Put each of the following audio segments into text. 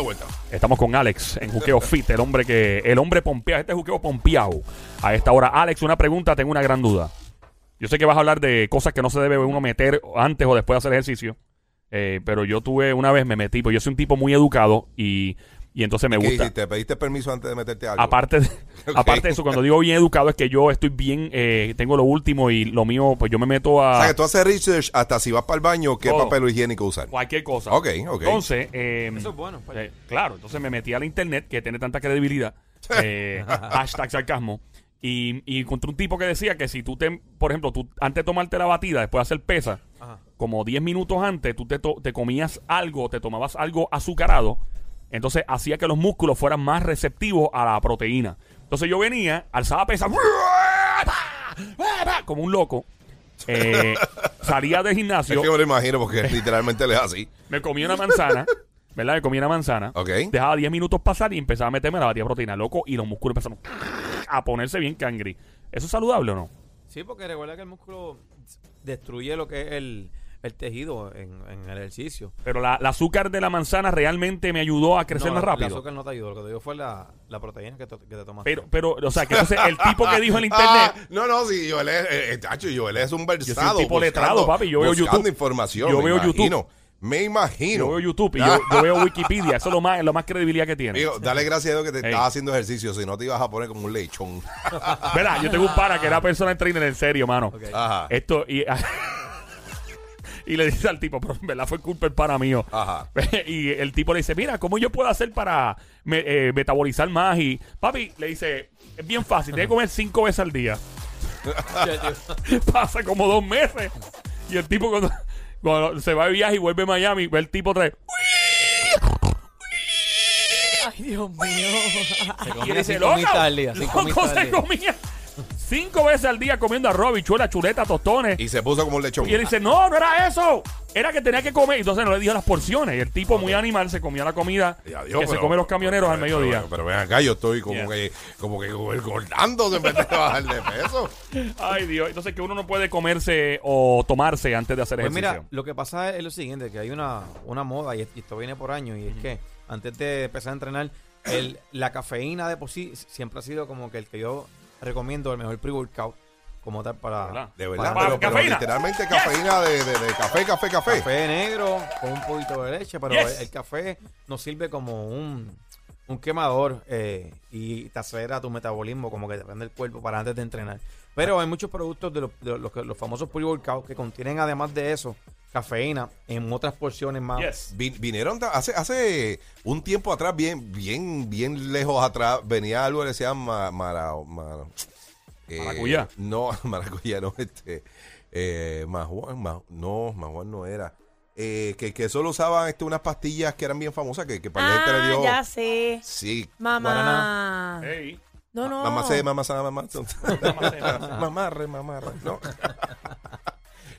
vuelta. Estamos con Alex en Juqueo Fit, el hombre que. El hombre pompeado. Este es Juqueo pompeado. A esta hora, Alex, una pregunta, tengo una gran duda. Yo sé que vas a hablar de cosas que no se debe uno meter antes o después de hacer ejercicio. eh, pero yo tuve una vez, me metí, pues yo soy un tipo muy educado y, y entonces me ¿Qué gusta. hiciste? ¿Pediste permiso antes de meterte algo? Aparte de, Ok. aparte de eso, cuando digo bien educado es que yo estoy bien, eh, tengo lo último y lo mío, pues yo me meto a O sea, que tú haces research hasta si vas para el baño, qué Todo. papel higiénico usar. cualquier cosa. Ok, ok. Entonces, eh, Eso es bueno, pues. eh, claro, entonces me metí a la internet que tiene tanta credibilidad, eh, hashtag sarcasmo, y, y encontré un tipo que decía que si tú te, por ejemplo, tú antes de tomarte la batida, después de hacer pesa, Ajá. como 10 minutos antes, tú te, to- te comías algo, te tomabas algo azucarado, entonces hacía que los músculos fueran más receptivos a la proteína. Entonces yo venía, alzaba pesa, como un loco, eh, salía del Es gimnasio, que me lo imagino porque literalmente le es así. me comía una manzana, ¿verdad? Me comía una manzana, Ok. dejaba 10 minutos pasar y empezaba a meterme la batida de proteína, loco, y los músculos empezaron a ponerse bien cangri. ¿Eso es saludable o no? Sí, porque recuerda que el músculo destruye lo que es el, el tejido en, en el ejercicio. Pero la, la azúcar de la manzana realmente me ayudó a crecer No, más la- rápido. El azúcar no te ayudó, lo que te dio fue la, la proteína que te, que te tomaste. Pero, pero, o sea, que entonces el tipo que dijo en Ah, internet. no, no, sí, Joel es, eh, eh, tacho, Joel es un Yo versado. soy un tipo buscando- letrado, papi, yo veo YouTube. información. Yo veo YouTube. Me imagino. Yo veo YouTube y yo, yo veo Wikipedia. Eso es lo más, lo más credibilidad que tiene. Dale gracias a Dios que te Ey. estás haciendo ejercicio, si no te ibas a poner como un lechón. ¿Verdad? Yo tengo un para que era personal trainer en serio, mano. Ajá. Esto, y, y le dice al tipo, pero en verdad fue culpa el para mío. Ajá. y el tipo le dice, mira, ¿cómo yo puedo hacer para me- eh, metabolizar más? Y papi le dice, es bien fácil, que comer cinco veces al día. Pasa como dos meses. Y el tipo cuando, cuando se va de viaje y vuelve a Miami, ve el tipo trae... Ay, Dios mío. Se Y comía dice, cinco loco, mitas al día, cinco loco, mitas se al día. comía cinco veces al día comiendo arroz, bichuela, chuleta, tostones. Y se puso como un lechón. Y él dice, no, no era eso. Era que tenía que comer. Y entonces no le dijo las porciones. Y el tipo muy animal se comía la comida Y adiós, que se come los camioneros al mediodía. Pero, pero ven acá, yo estoy como Yeah. que como que engordando en vez de bajar de peso. Ay, Dios. Entonces que uno no puede comerse o tomarse antes de hacer Pues ejercicio. mira, lo que pasa es lo siguiente, que hay una, una moda, y, y esto viene por años, y es que antes de empezar a entrenar, el, la cafeína de por sí siempre ha sido como que el que yo recomiendo el mejor pre-workout como tal para... ¿Verdad? De verdad, Para- pero, pero cafeína. literalmente cafeína de, de- de café, café, café. Café negro con un poquito de leche, pero Yes. el, el café nos sirve como un, un quemador eh, y te acelera tu metabolismo, como que te prende el cuerpo para antes de entrenar. Pero hay muchos productos de los, de los, que- los famosos pre-workout que contienen además de eso cafeína en otras porciones más. Yes. Vinieron ta- hace hace un tiempo atrás, bien bien bien lejos atrás, venía algo que decía ma, mara- mara- eh, Maracuyá. No, maracuyá no, este eh, majuan, no, majuan no era. Eh, que, que solo usaban este, unas pastillas que eran bien famosas, que, que para la gente le Ah, dio. ya sé. Sí. Mamá. Ey. No, no. Mamá se, mamá sa, mamá. Mamá se, mamá Mamarre, mamarre. No.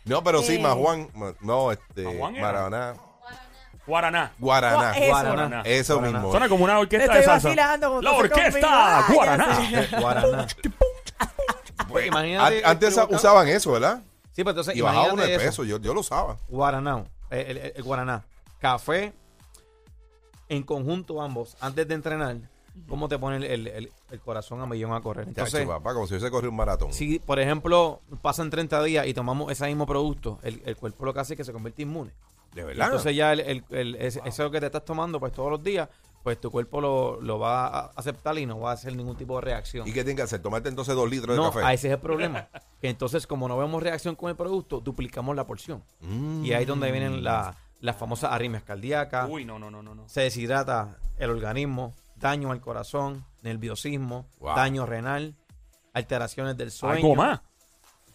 No, pero sí. Majuan. ma- No, este. ¿Majuan era? Maraná. Guaraná. Guaraná. Eso. Guaraná. Eso Guaraná. mismo. Suena como una orquesta de salsa. La orquesta conmigo. Guaraná. Guaraná. Pues imagínate An- Antes usaban eso, ¿verdad? Sí, pero entonces Y bajaba uno imagínate de eso. peso. Yo, yo lo usaba. Guaraná, el, el- el guaraná, café en conjunto ambos antes de entrenar, ¿cómo te pone el, el- el- el corazón a millón a correr? Entonces, papá, como si hubiese corrido un maratón. si por ejemplo pasan 30 días y tomamos ese mismo producto, el, el cuerpo lo que hace es que se convierte inmune. De verdad. Entonces ya el, el- el- ese- eso que te estás tomando pues todos los días, pues tu cuerpo lo, lo va a aceptar y no va a hacer ningún tipo de reacción. ¿Y qué tiene que hacer? Tomarte entonces dos litros de No, café. a ese es el problema. que entonces, como no vemos reacción con el producto, duplicamos la porción. Mm. Y ahí es donde vienen la- las famosas arritmias cardíacas, Uy, no, no, no, no. no. se deshidrata el organismo, daño al corazón, nerviosismo, Wow. daño renal, alteraciones del sueño. Algo más.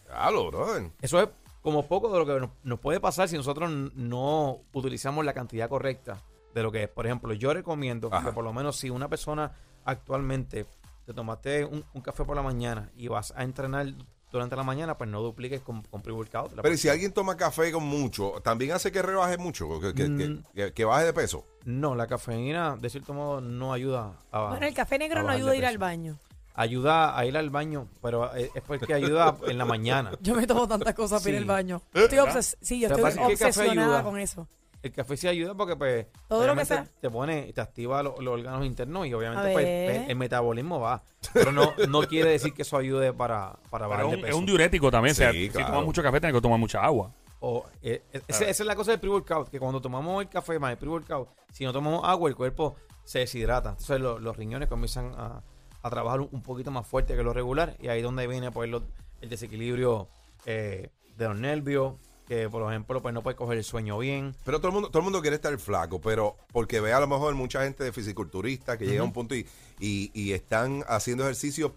Claro, brother. Eso es como poco de lo que nos, nos puede pasar si nosotros no utilizamos la cantidad correcta de lo que es. Por ejemplo, yo recomiendo Ajá. que por lo menos si una persona actualmente te tomaste un, un café por la mañana y vas a entrenar durante la mañana, pues no dupliques con, con pre-workout. Pero ¿y si alguien toma café con mucho, también hace que rebaje mucho, que, que- que- Mm. que- que baje de peso. No, la cafeína, de cierto modo, no ayuda a Bueno, el café negro no ayuda a ir al baño. Ayuda a ir al baño, pero es porque ayuda en la mañana. Yo me tomo tantas cosas para ir al baño. Estoy obses sí, yo estoy obsesionada con eso. El café sí ayuda porque pues Todo lo que obviamente sea. te pone, te activa lo- los órganos internos y obviamente A pues ver. el, el metabolismo va. Pero no, no quiere decir que eso ayude para, para Pero bajar es de un, peso. es un diurético también. o sea, Sí, Si claro. tomas mucho café, tienes que tomar mucha agua. O, eh, eh, ese- esa es la cosa del pre-workout, que cuando tomamos el café más el pre-workout, si no tomamos agua, el cuerpo se deshidrata. Entonces lo- los riñones comienzan a, a trabajar un, un poquito más fuerte que lo regular y ahí es donde viene pues, lo- el desequilibrio eh, de los nervios, que por ejemplo pues no puede coger el sueño bien. Pero todo el mundo, todo el mundo quiere estar flaco, pero porque ve a lo mejor mucha gente de fisiculturista que llega a un punto y, y, y están haciendo ejercicio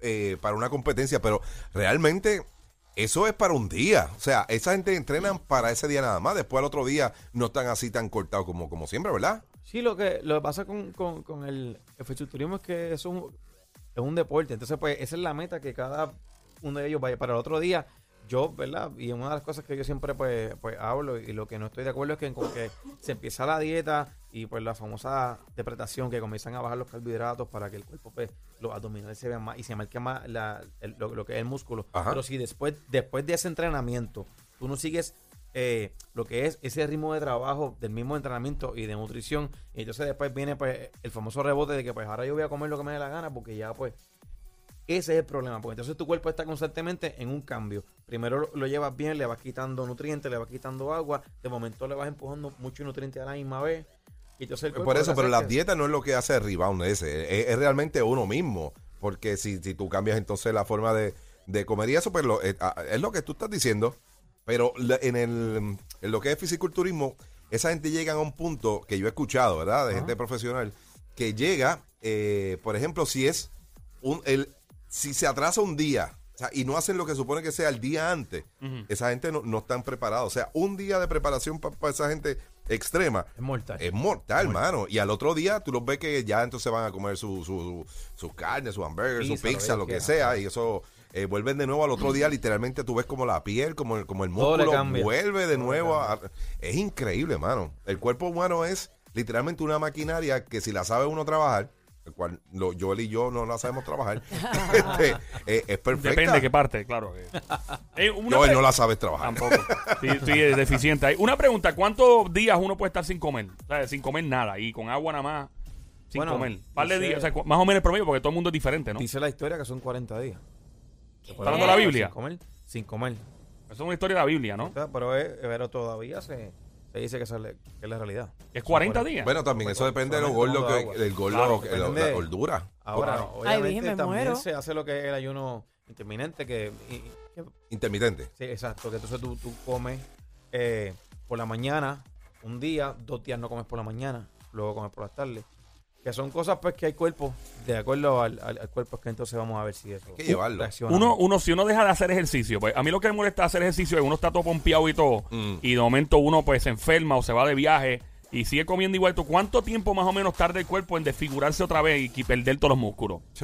eh, para una competencia, pero realmente eso es para un día. O sea, esa gente entrenan para ese día nada más. Después al otro día no están así tan cortados como, como siempre, ¿verdad? Sí, lo que, lo que pasa con, con- con el, el fisiculturismo es que es un, es un deporte. Entonces, pues, esa es la meta que cada uno de ellos vaya. Para el otro día, yo, ¿verdad? Y una de las cosas que yo siempre, pues, pues hablo y lo que no estoy de acuerdo es que con que se empieza la dieta y, pues, la famosa depretación que comienzan a bajar los carbohidratos para que el cuerpo, pues, los abdominales se vean más y se marque más la- el- lo, lo que es el músculo. Ajá. Pero si después, después de ese entrenamiento, tú no sigues eh, lo que es ese ritmo de trabajo del mismo entrenamiento y de nutrición. Y entonces después viene pues el famoso rebote de que pues ahora yo voy a comer lo que me dé la gana porque ya pues ese es el problema. Porque entonces tu cuerpo está constantemente en un cambio. Primero lo, lo llevas bien, le vas quitando nutrientes, le vas quitando agua. De momento le vas empujando mucho nutriente a la misma vez. Y entonces el Por eso, pero hace la es que- dieta no es lo que hace el rebound ese, es, es realmente uno mismo. Porque si, si tú cambias entonces la forma de, de comer y eso, pues lo- eh, es lo que tú estás diciendo. Pero en, el, en lo que es fisiculturismo, esa gente llega a un punto que yo he escuchado, ¿verdad? De gente profesional, que llega, eh, por ejemplo, si es un, el, si se atrasa un día o sea, y no hacen lo que supone que sea el día antes, esa gente no, no están preparados. O sea, un día de preparación para esa gente extrema Es mortal. es mortal, mano. Y al otro día tú los ves que ya entonces van a comer su, su, su carne, su hamburger, su Pizza, lo que lo sea. Y eso eh, vuelven de nuevo al otro día. Literalmente tú ves como la piel, como el, como el músculo vuelve de Todo nuevo. a- es increíble, mano. El cuerpo humano es literalmente una maquinaria que si la sabe uno trabajar, el cual lo, Joel y yo no la sabemos trabajar, este, eh, es perfecta. Depende de qué parte, claro. eh. Eh, una Joel no la sabes trabajar. Tampoco. Sí, sí, es deficiente. ahí. Una pregunta: ¿cuántos días uno puede estar sin comer? O sea, sin comer nada y con agua nada más. Sin Bueno, comer. Par de días. O sea, más o menos el promedio, porque todo el mundo es diferente, ¿no? Dice la historia que son 40 días. ¿Está hablando de la Biblia? Sin comer. Sin comer. Eso es una historia de la Biblia, ¿no? O sea, pero, es- pero todavía se, se dice que, sale- que es la realidad. Es 40 días. Bueno, también eso depende de lo gordo que, del gordo, Claro, que- la, depende la de- gordura. Ahora, Claro. obviamente Virgen, me también muero. se hace lo que es el ayuno intermitente, que, y- que- Intermitente. sí, exacto, que entonces tú, tú comes eh, por la mañana, un día, dos días no comes por la mañana, luego comes por las tardes. Que son cosas pues que hay cuerpos, de acuerdo al, al- al cuerpo, es que entonces vamos a ver si eso Hay que llevarlo. reacciona. Uno, uno, si uno deja de hacer ejercicio, pues a mí lo que me molesta hacer ejercicio es que uno está todo pompeado y todo, Mm. y de momento uno pues se enferma o se va de viaje y sigue comiendo igual. ¿Tú ¿Cuánto tiempo más o menos tarda el cuerpo en desfigurarse otra vez y perder todos los músculos?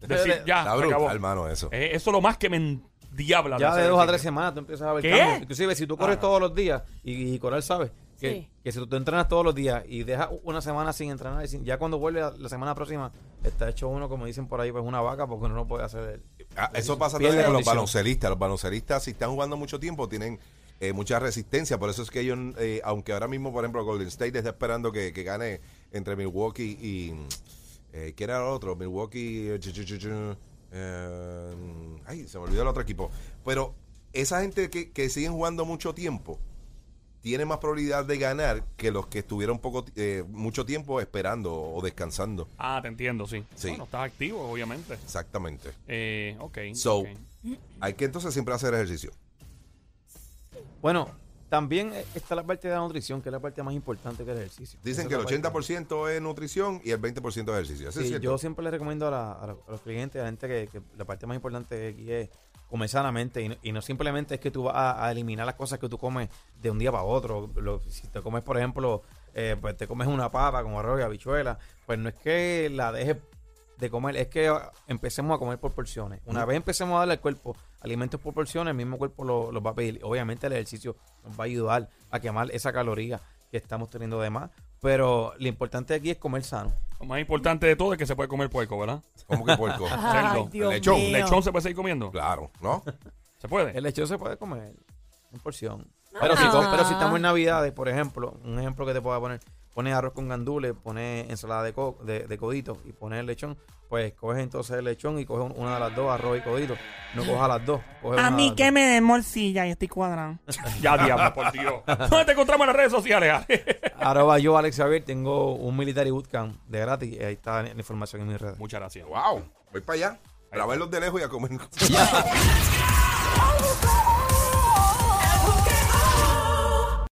Decir, ya, Está se acabó. brutal, hermano, eso. Eh, eso es lo más que me endiabla. Ya hacer de dos a ejercicio. tres semanas tú empiezas a ver ¿Qué? cambios. Inclusive si tú corres Ah. todos los días, y, y Coral sabe, que, Sí. que si tú te entrenas todos los días y dejas una semana sin entrenar, y sin- ya cuando vuelve la, la semana próxima, está hecho uno, como dicen por ahí, pues una vaca, porque uno no puede hacer el... Ah, eso pasa también con los baloncelistas. Los baloncelistas, si están jugando mucho tiempo, tienen eh, mucha resistencia. Por eso es que ellos, eh, aunque ahora mismo, por ejemplo, Golden State está esperando que, que gane entre Milwaukee y. Eh, ¿Quién era el otro? Milwaukee. eh, ay, se me olvidó el otro equipo. Pero esa gente que, que siguen jugando mucho tiempo tiene más probabilidad de ganar que los que estuvieron poco, eh, mucho tiempo esperando o descansando. Ah, te entiendo, sí. Sí. Bueno, estás activo, obviamente. Exactamente. Eh, ok. So. Hay que entonces siempre hacer ejercicio. Bueno, también está la parte de la nutrición, que es la parte más importante que el ejercicio. Dicen Esa que el la parte- 80% es nutrición y el 20% es ejercicio. ¿Eso es Sí, cierto? yo siempre le recomiendo a, la- a los clientes, a la gente que, que la parte más importante aquí es comer sanamente y no, y no simplemente es que tú vas a, a eliminar las cosas que tú comes de un día para otro. Lo- si te comes, por ejemplo, eh, pues te comes una papa con arroz y habichuela, pues no es que la dejes de comer, es que empecemos a comer por porciones. Una vez empecemos a darle al cuerpo alimentos por porciones, el mismo cuerpo lo- los va a pedir. Obviamente el ejercicio nos va a ayudar a quemar esa caloría que estamos teniendo de más, pero lo importante aquí es comer sano. Lo más importante de todo es que se puede comer puerco, ¿verdad? ¿Cómo que puerco? Ay. Dios Lechón, mío. ¿Lechón se puede seguir comiendo? claro, ¿no? ¿Se puede? El lechón se puede comer en porción. Pero, si, Ah. pero si estamos en Navidades, por ejemplo, un ejemplo que te puedo poner, pones arroz con gandules, pones ensalada de, co de, de codito y pones el lechón, pues coges entonces el lechón y coges una de las dos, arroz y codito. No cojas las dos. coges una A de mí las que dos. me den morcilla y estoy cuadrando. Ya, diablo, por Dios. ¿Dónde te encontramos en las redes sociales? Arroba yo, Alex Xavier, tengo un military bootcamp de gratis y ahí está la información en mis redes. Muchas gracias. Wow. Voy para allá. Para verlos de lejos y a comer.